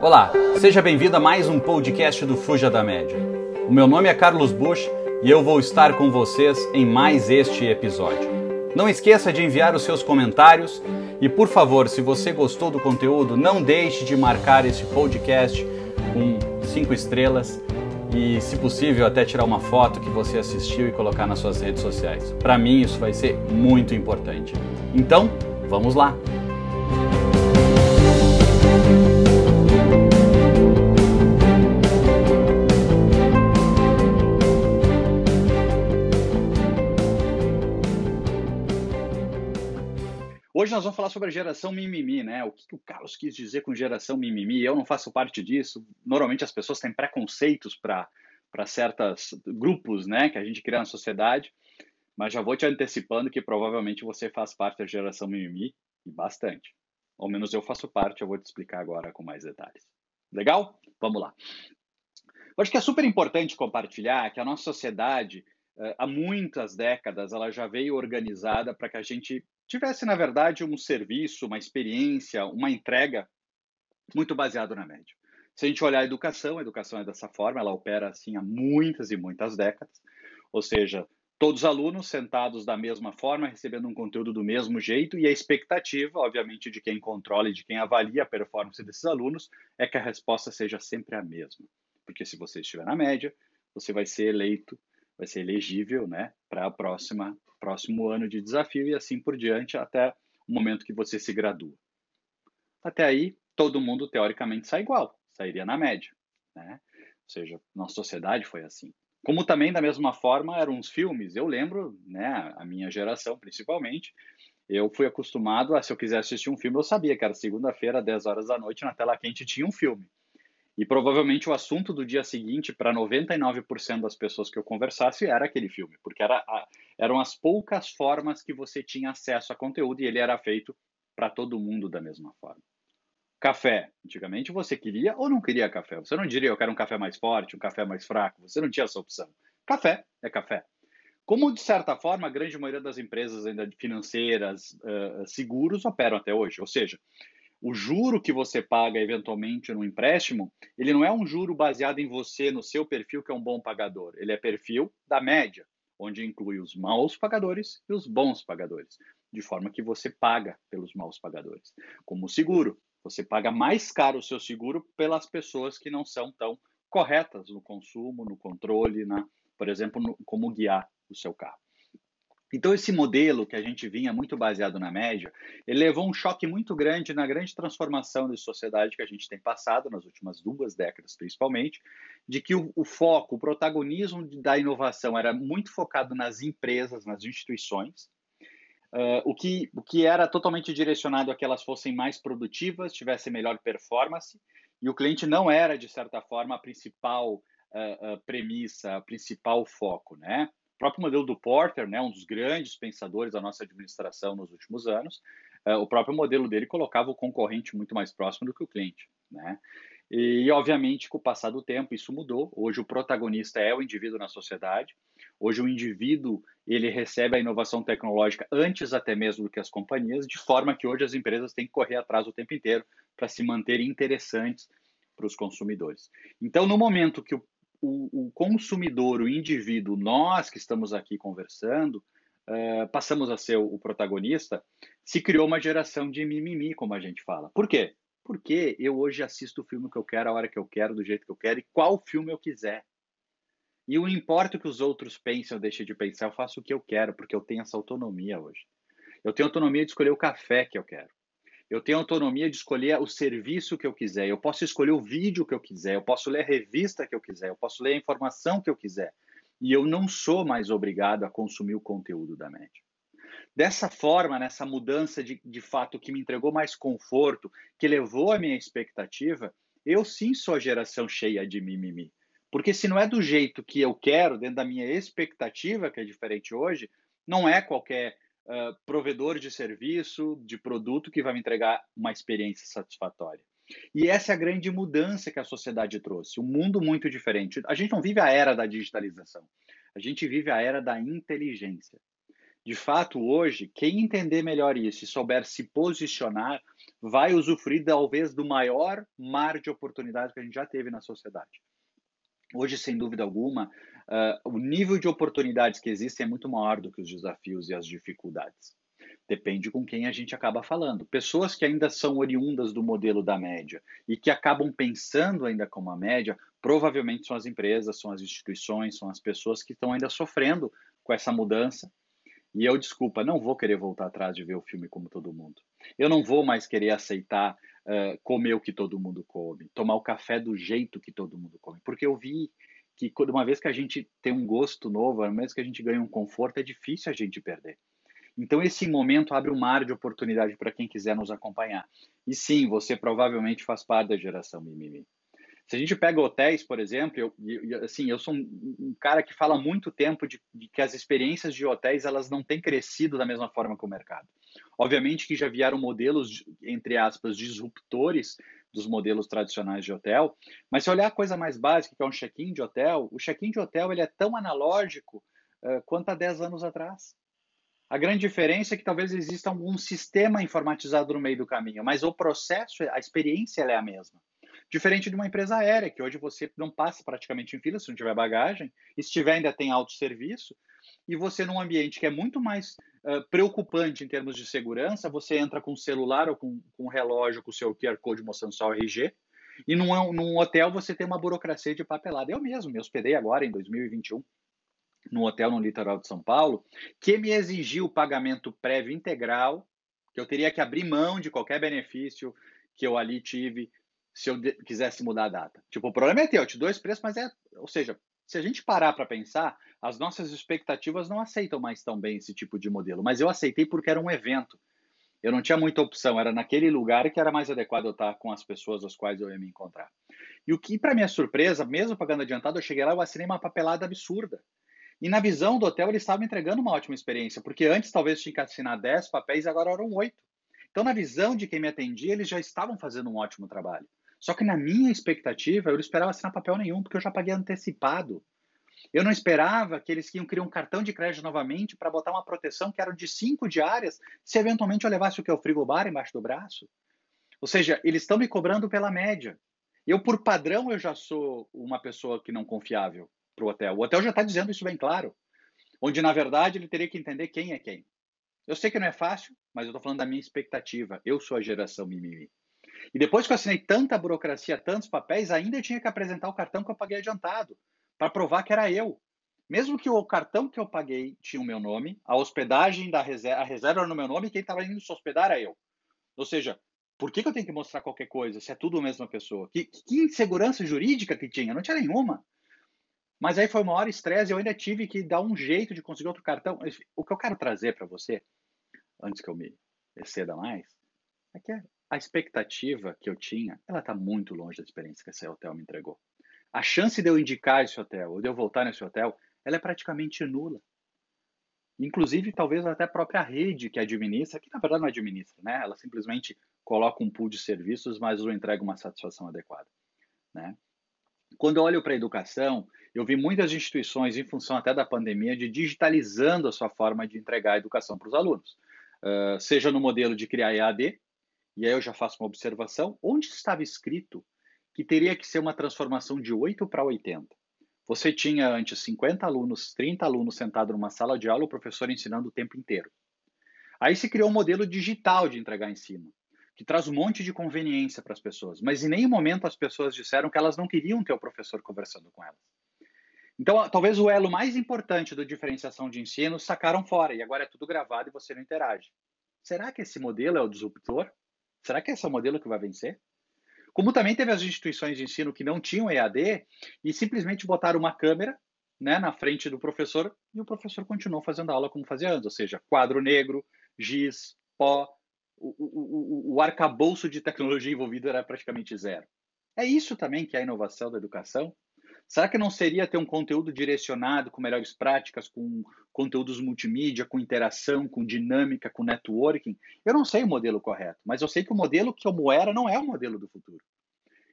Olá, seja bem-vindo a mais um podcast do Fuja da Média. O meu nome é Carlos Bush e eu vou estar com vocês em mais este episódio. Não esqueça de enviar os seus comentários e, por favor, se você gostou do conteúdo, não deixe de marcar esse podcast com cinco estrelas e, se possível, até tirar uma foto que você assistiu e colocar nas suas redes sociais. Para mim, isso vai ser muito importante. Então, vamos lá! Nós vamos falar sobre a geração mimimi, né? O que, o Carlos quis dizer com geração mimimi? Eu não faço parte disso. Normalmente as pessoas têm preconceitos para certos grupos, né, que a gente cria na sociedade. Mas já vou te antecipando que provavelmente você faz parte da geração mimimi e bastante. Ao menos eu faço parte, eu vou te explicar agora com mais detalhes. Legal? Vamos lá. Eu acho que é super importante compartilhar que a nossa sociedade, eh, há muitas décadas, ela já veio organizada para que a gente tivesse, na verdade, um serviço, uma experiência, uma entrega muito baseado na média. Se a gente olhar a educação, a educação é dessa forma, ela opera assim há muitas e muitas décadas, ou seja, todos os alunos sentados da mesma forma, recebendo um conteúdo do mesmo jeito, e a expectativa, obviamente, de quem controla e de quem avalia a performance desses alunos é que a resposta seja sempre a mesma. Porque se você estiver na média, você vai ser eleito, vai ser elegível né, para a próxima próximo ano de desafio e assim por diante até o momento que você se gradua. Até aí, todo mundo teoricamente sai igual, sairia na média. Né? Ou seja, nossa sociedade foi assim. Como também, da mesma forma, eram os filmes. Eu lembro, né, a minha geração principalmente, eu fui acostumado a, se eu quisesse assistir um filme, eu sabia que era segunda-feira, 10 horas da noite, na tela quente tinha um filme. E provavelmente o assunto do dia seguinte, para 99% das pessoas que eu conversasse, era aquele filme, porque era a, eram as poucas formas que você tinha acesso a conteúdo e ele era feito para todo mundo da mesma forma. Café. Antigamente você queria ou não queria café. Você não diria eu quero um café mais forte, um café mais fraco. Você não tinha essa opção. Café é café. Como, de certa forma, a grande maioria das empresas ainda financeiras, uh, seguros, operam até hoje. Ou seja, o juro que você paga eventualmente no empréstimo, ele não é um juro baseado em você, no seu perfil, que é um bom pagador. Ele é perfil da média, onde inclui os maus pagadores e os bons pagadores, de forma que você paga pelos maus pagadores. Como o seguro, você paga mais caro o seu seguro pelas pessoas que não são tão corretas no consumo, no controle, na, por exemplo, no, como guiar o seu carro. Então, esse modelo que a gente vinha muito baseado na média, ele levou um choque muito grande na grande transformação de sociedade que a gente tem passado, nas últimas duas décadas principalmente, de que o, o foco, o protagonismo da inovação era muito focado nas empresas, nas instituições, uh, o, que, o que era totalmente direcionado a que elas fossem mais produtivas, tivessem melhor performance, e o cliente não era, de certa forma, a principal uh, uh, premissa, a principal foco, né? Próprio modelo do Porter, né, um dos grandes pensadores da nossa administração nos últimos anos, uh, o próprio modelo dele colocava o concorrente muito mais próximo do que o cliente. Né? E, obviamente, com o passar do tempo, isso mudou. Hoje, o protagonista é o indivíduo na sociedade. Hoje, o indivíduo ele recebe a inovação tecnológica antes até mesmo do que as companhias, de forma que hoje as empresas têm que correr atrás o tempo inteiro para se manterem interessantes para os consumidores. Então, no momento que o o, o, consumidor, o indivíduo, nós que estamos aqui conversando, uh, passamos a ser o, o, protagonista, se criou uma geração de mimimi, como a gente fala. Por quê? Porque eu hoje assisto o filme que eu quero, a hora que eu quero, do jeito que eu quero e qual filme eu quiser. E não importa o que os outros pensem ou deixem de pensar, eu faço o que eu quero, porque eu tenho essa autonomia hoje. Eu tenho autonomia de escolher o café que eu quero. Eu tenho autonomia de escolher o serviço que eu quiser, eu posso escolher o vídeo que eu quiser, eu posso ler a revista que eu quiser, eu posso ler a informação que eu quiser. E eu não sou mais obrigado a consumir o conteúdo da média. Dessa forma, nessa mudança de, de fato que me entregou mais conforto, que levou a minha expectativa, eu sim sou a geração cheia de mimimi. Porque se não é do jeito que eu quero, dentro da minha expectativa, que é diferente hoje, não é qualquer uh, provedor de serviço, de produto que vai me entregar uma experiência satisfatória. E essa é a grande mudança que a sociedade trouxe, um mundo muito diferente. A gente não vive a era da digitalização, a gente vive a era da inteligência. de fato, hoje, quem entender melhor isso e souber se posicionar, vai usufruir talvez do maior mar de oportunidades que a gente já teve na sociedade. Hoje, sem dúvida alguma, uh, o nível de oportunidades que existem é muito maior do que os desafios e as dificuldades. Depende com quem a gente acaba falando. Pessoas que ainda são oriundas do modelo da média e que acabam pensando ainda como a média, provavelmente são as empresas, são as instituições, são as pessoas que estão ainda sofrendo com essa mudança e eu, desculpa, não vou querer voltar atrás de ver o filme como todo mundo. Eu não vou mais querer aceitar uh, comer o que todo mundo come, tomar o café do jeito que todo mundo come. Porque eu vi que uma vez que a gente tem um gosto novo, uma vez que a gente ganha um conforto, é difícil a gente perder. Então, esse momento abre um mar de oportunidade para quem quiser nos acompanhar. E sim, você provavelmente faz parte da geração mimimi. Se a gente pega hotéis, por exemplo, eu, eu assim, eu sou um, um, cara que fala há muito tempo de, de, que as experiências de hotéis elas não têm crescido da mesma forma que o mercado. Obviamente que já vieram modelos, entre aspas, disruptores dos modelos tradicionais de hotel, mas se olhar a coisa mais básica, que é um check-in de hotel, o check-in de hotel ele é tão analógico uh, quanto há 10 anos atrás. A grande diferença é que talvez exista algum sistema informatizado no meio do caminho, mas o processo, a experiência é a mesma. Diferente de uma empresa aérea, que hoje você não passa praticamente em fila se não tiver bagagem, e se tiver ainda tem autosserviço, e você num ambiente que é muito mais uh, preocupante em termos de segurança, você entra com o celular ou com, com o relógio, com o seu QR Code mostrando só o RG, e num, num hotel você tem uma burocracia de papelada. Eu mesmo me hospedei agora, em 2021, num hotel no litoral de São Paulo, que me exigiu o pagamento prévio integral, que eu teria que abrir mão de qualquer benefício que eu ali tive se eu quisesse mudar a data. Tipo, o problema é teu, eu te dou esse preço, mas é. Ou seja, se a gente parar para pensar, as nossas expectativas não aceitam mais tão bem esse tipo de modelo. Mas eu aceitei porque era um evento. Eu não tinha muita opção, era naquele lugar que era mais adequado eu estar com as pessoas às quais eu ia me encontrar. E o que, para minha surpresa, mesmo pagando adiantado, eu cheguei lá e assinei uma papelada absurda. E na visão do hotel, eles estavam entregando uma ótima experiência, porque antes talvez tinha que assinar 10 papéis, agora eram 8. Então, na visão de quem me atendia, eles já estavam fazendo um ótimo trabalho. Só que na minha expectativa, eu não esperava assinar papel nenhum, porque eu já paguei antecipado. Eu não esperava que eles iam criar um cartão de crédito novamente para botar uma proteção que era de cinco diárias, se eventualmente eu levasse o que é o frigobar embaixo do braço. Ou seja, eles estão me cobrando pela média. Eu, por padrão, eu já sou uma pessoa que não confiável para o hotel. O hotel já está dizendo isso bem claro. Onde, na verdade, ele teria que entender quem é quem. Eu sei que não é fácil, mas eu estou falando da minha expectativa. Eu sou a geração mimimi. E depois que eu assinei tanta burocracia, tantos papéis, ainda tinha que apresentar o cartão que eu paguei adiantado, para provar que era eu. Mesmo que o cartão que eu paguei tinha o meu nome, a hospedagem da reserva, a reserva era no meu nome e quem estava indo se hospedar era eu. Ou seja, por que, que, eu tenho que mostrar qualquer coisa se é tudo a mesma pessoa? Que, que insegurança jurídica que tinha? Não tinha nenhuma. Mas aí foi uma hora estresse e eu ainda tive que dar um jeito de conseguir outro cartão. O que eu quero trazer para você, antes que eu me exceda mais, é que a expectativa que eu tinha, ela está muito longe da experiência que esse hotel me entregou. A chance de eu indicar esse hotel, ou de eu voltar nesse hotel, ela é praticamente nula. Inclusive, talvez até a própria rede que administra, que na verdade não administra, né? Ela simplesmente coloca um pool de serviços, mas não entrega uma satisfação adequada, né? Quando eu olho para a educação, eu vi muitas instituições, em função até da pandemia, de digitalizando a sua forma de entregar a educação para os alunos. Uh, seja no modelo de criar EAD, e aí eu já faço uma observação, onde estava escrito que teria que ser uma transformação de 8 para 80? Você tinha antes 50 alunos, 30 alunos sentados numa sala de aula, o professor ensinando o tempo inteiro. Aí se criou um modelo digital de entregar ensino, que traz um monte de conveniência para as pessoas, mas em nenhum momento as pessoas disseram que elas não queriam ter o professor conversando com elas. Então, talvez o elo mais importante da diferenciação de ensino sacaram fora e agora é tudo gravado e você não interage. Será que esse modelo é o disruptor? Será que esse é o modelo que vai vencer? Como também teve as instituições de ensino que não tinham EAD e simplesmente botaram uma câmera né, na frente do professor e o professor continuou fazendo aula como fazia antes, ou seja, quadro negro, giz, pó, o, o, o, o arcabouço de tecnologia envolvido era praticamente zero. É isso também que é a inovação da educação? Será que não seria ter um conteúdo direcionado com melhores práticas, com conteúdos multimídia, com interação, com dinâmica, com networking? Eu não sei o modelo correto, mas eu sei que o modelo que como era não é o modelo do futuro.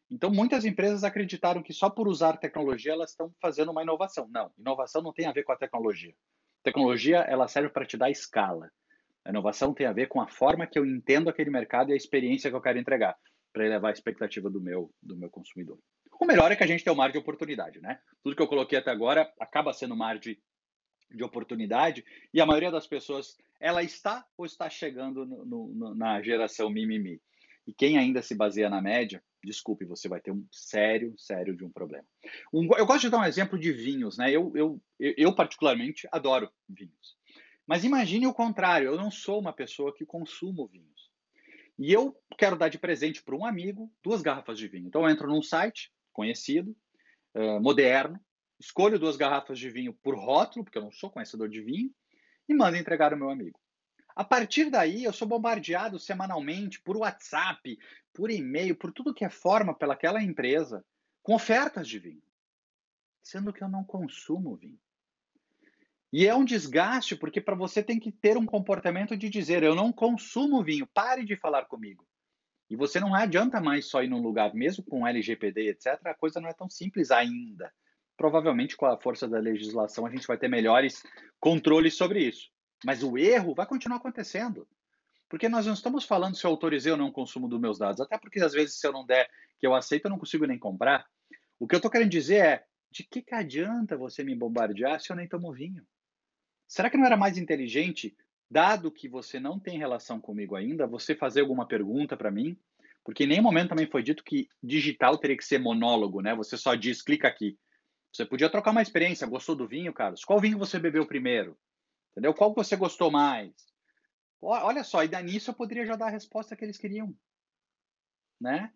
Então, muitas empresas acreditaram que só por usar tecnologia elas estão fazendo uma inovação. Não, inovação não tem a ver com a tecnologia. Tecnologia, ela serve para te dar escala. A inovação tem a ver com a forma que eu entendo aquele mercado e a experiência que eu quero entregar para elevar a expectativa do meu, do meu consumidor. O melhor é que a gente tem um mar de oportunidade, né? Tudo que eu coloquei até agora acaba sendo mar de, de oportunidade e a maioria das pessoas, ela está ou está chegando no, no, na geração mimimi. E quem ainda se baseia na média, desculpe, você vai ter um sério, sério de um problema. Um, eu gosto de dar um exemplo de vinhos, né? Eu, eu, eu, particularmente adoro vinhos. Mas imagine o contrário, eu não sou uma pessoa que consumo vinhos. E eu quero dar de presente para um amigo duas garrafas de vinho. Então eu entro num site conhecido, uh, moderno, escolho duas garrafas de vinho por rótulo, porque eu não sou conhecedor de vinho, e mando entregar ao meu amigo. A partir daí, eu sou bombardeado semanalmente por WhatsApp, por e-mail, por tudo que é forma pelaquela empresa, com ofertas de vinho, sendo que eu não consumo vinho. E é um desgaste, porque para você tem que ter um comportamento de dizer: eu não consumo vinho, pare de falar comigo. E você não adianta mais só ir num lugar, mesmo com LGPD, etc., a coisa não é tão simples ainda. Provavelmente, com a força da legislação, a gente vai ter melhores controles sobre isso. Mas o erro vai continuar acontecendo. Porque nós não estamos falando se eu autorizei ou não o consumo dos meus dados. Até porque, às vezes, se eu não der que eu aceito, eu não consigo nem comprar. O que eu estou querendo dizer é: de que, que adianta você me bombardear se eu nem tomo vinho? Será que não era mais inteligente, dado que você não tem relação comigo ainda, você fazer alguma pergunta para mim? Porque em nenhum momento também foi dito que digital teria que ser monólogo, né? Você só diz, clica aqui. Você podia trocar uma experiência. Gostou do vinho, Carlos? Qual vinho você bebeu primeiro? Entendeu? Qual você gostou mais? Olha só, e nisso eu poderia já dar a resposta que eles queriam. Né?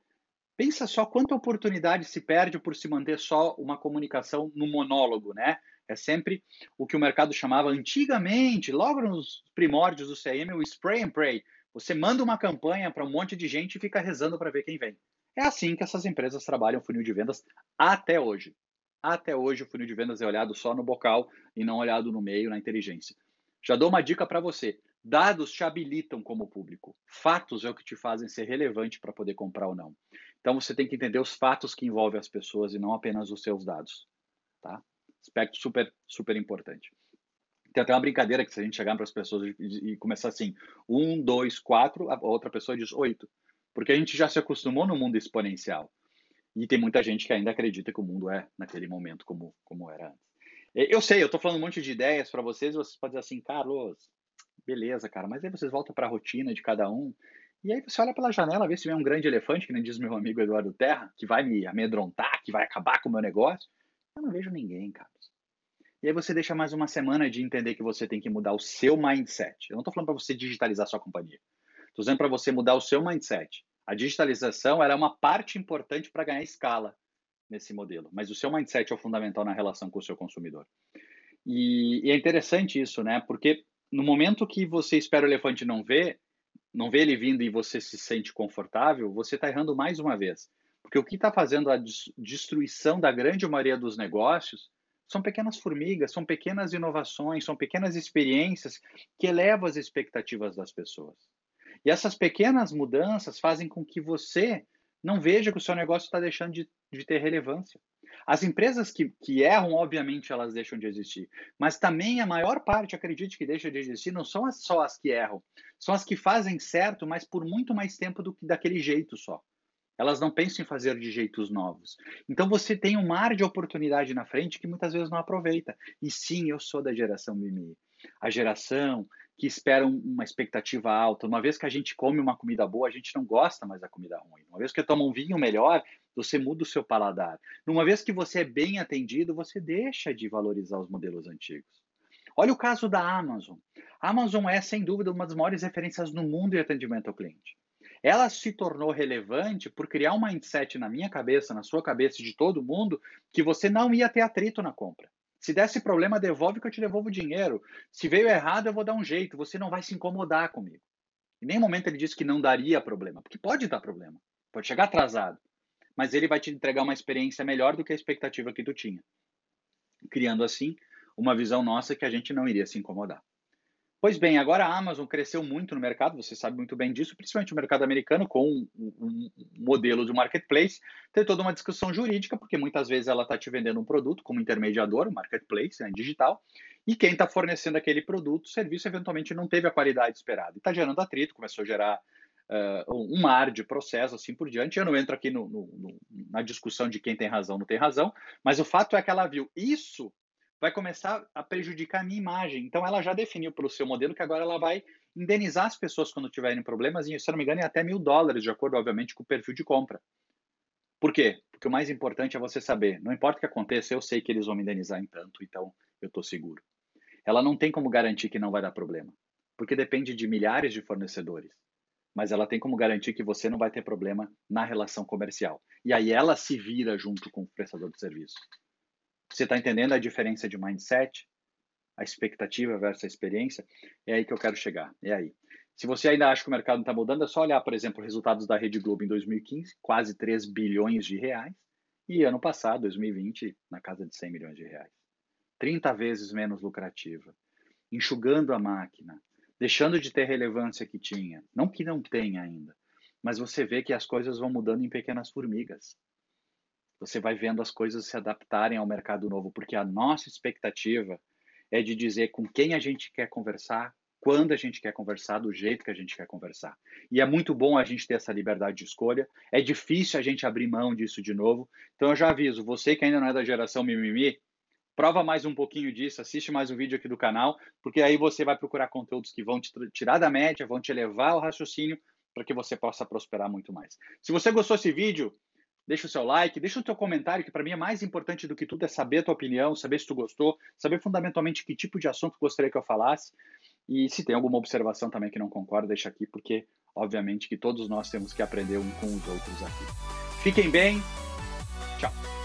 Pensa só quanta oportunidade se perde por se manter só uma comunicação no monólogo, né? É sempre o que o mercado chamava antigamente, logo nos primórdios do CM, o spray and pray. Você manda uma campanha para um monte de gente e fica rezando para ver quem vem. É assim que essas empresas trabalham o funil de vendas até hoje. Até hoje o funil de vendas é olhado só no bocal e não olhado no meio, na inteligência. Já dou uma dica para você. Dados te habilitam como público. Fatos é o que te fazem ser relevante para poder comprar ou não. Então você tem que entender os fatos que envolvem as pessoas e não apenas os seus dados. Tá? Aspecto super, super importante. Tem até uma brincadeira que se a gente chegar para as pessoas e, começar assim, um, dois, quatro, a outra pessoa diz oito. Porque a gente já se acostumou no mundo exponencial. E tem muita gente que ainda acredita que o mundo é naquele momento como, como era antes. Eu sei, eu estou falando um monte de ideias para vocês, e vocês podem dizer assim, Carlos, beleza, cara, mas aí vocês voltam para a rotina de cada um. E aí você olha pela janela, vê se vem um grande elefante, que nem diz meu amigo Eduardo Terra, que vai me amedrontar, que vai acabar com o meu negócio. Eu não vejo ninguém, Carlos. E aí você deixa mais uma semana de entender que você tem que mudar o seu mindset. Eu não estou falando para você digitalizar sua companhia. Estou dizendo para você mudar o seu mindset. A digitalização é uma parte importante para ganhar escala nesse modelo, mas o seu mindset é o fundamental na relação com o seu consumidor. E, e é interessante isso, né? Porque no momento que você espera o elefante não ver, não vê ele vindo e você se sente confortável, você está errando mais uma vez. Porque o que está fazendo a destruição da grande maioria dos negócios são pequenas formigas, são pequenas inovações, são pequenas experiências que elevam as expectativas das pessoas. E essas pequenas mudanças fazem com que você não veja que o seu negócio está deixando de, de, ter relevância. As empresas que, que erram, obviamente, elas deixam de existir. Mas também a maior parte, acredite que deixa de existir, não são só as que erram. São as que fazem certo, mas por muito mais tempo do que daquele jeito só. Elas não pensam em fazer de jeitos novos. Então você tem um mar de oportunidade na frente que muitas vezes não aproveita. E sim, eu sou da geração Mimi. A geração que espera uma expectativa alta. Uma vez que a gente come uma comida boa, a gente não gosta mais da comida ruim. Uma vez que toma um vinho melhor, você muda o seu paladar. Uma vez que você é bem atendido, você deixa de valorizar os modelos antigos. Olha o caso da Amazon. A Amazon é, sem dúvida, uma das maiores referências no mundo em atendimento ao cliente ela se tornou relevante por criar um mindset na minha cabeça, na sua cabeça, de todo mundo, que você não ia ter atrito na compra. Se desse problema, devolve que eu te devolvo o dinheiro. Se veio errado, eu vou dar um jeito. Você não vai se incomodar comigo. Em nenhum momento ele disse que não daria problema, porque pode dar problema, pode chegar atrasado, mas ele vai te entregar uma experiência melhor do que a expectativa que tu tinha, criando assim uma visão nossa que a gente não iria se incomodar. Pois bem, agora a Amazon cresceu muito no mercado, você sabe muito bem disso, principalmente no mercado americano, com um, modelo de marketplace. Tem toda uma discussão jurídica, porque muitas vezes ela está te vendendo um produto como intermediador, um marketplace né, digital, e quem está fornecendo aquele produto, serviço, eventualmente não teve a qualidade esperada. Está gerando atrito, começou a gerar uh, um mar de processo, assim por diante. Eu não entro aqui no, no, no, na discussão de quem tem razão não tem razão, mas o fato é que ela viu isso vai começar a prejudicar a minha imagem. Então, ela já definiu pelo seu modelo que agora ela vai indenizar as pessoas quando tiverem problemas, e se não me engano, é até mil dólares, de acordo, obviamente, com o perfil de compra. Por quê? Porque o mais importante é você saber, não importa o que aconteça, eu sei que eles vão me indenizar em tanto, então eu estou seguro. Ela não tem como garantir que não vai dar problema, porque depende de milhares de fornecedores. Mas ela tem como garantir que você não vai ter problema na relação comercial. E aí ela se vira junto com o prestador de serviço. Você está entendendo a diferença de mindset? A expectativa versus a experiência? É aí que eu quero chegar. É aí. Se você ainda acha que o mercado não está mudando, é só olhar, por exemplo, os resultados da Rede Globo em 2015, quase 3 bilhões de reais, e ano passado, 2020, na casa de 100 milhões de reais. 30 vezes menos lucrativa, enxugando a máquina, deixando de ter relevância que tinha. Não que não tenha ainda, mas você vê que as coisas vão mudando em pequenas formigas você vai vendo as coisas se adaptarem ao mercado novo, porque a nossa expectativa é de dizer com quem a gente quer conversar, quando a gente quer conversar, do jeito que a gente quer conversar. E é muito bom a gente ter essa liberdade de escolha. É difícil a gente abrir mão disso de novo. Então eu já aviso, você que ainda não é da geração mimimi, prova mais um pouquinho disso, assiste mais um vídeo aqui do canal, porque aí você vai procurar conteúdos que vão te tirar da média, vão te elevar ao raciocínio para que você possa prosperar muito mais. Se você gostou desse vídeo, deixa o seu like, deixa o teu comentário, que para mim é mais importante do que tudo é saber a tua opinião, saber se tu gostou, saber fundamentalmente que tipo de assunto gostaria que eu falasse. E se tem alguma observação também que não concorda, deixa aqui, porque obviamente que todos nós temos que aprender um com os outros aqui. Fiquem bem. Tchau.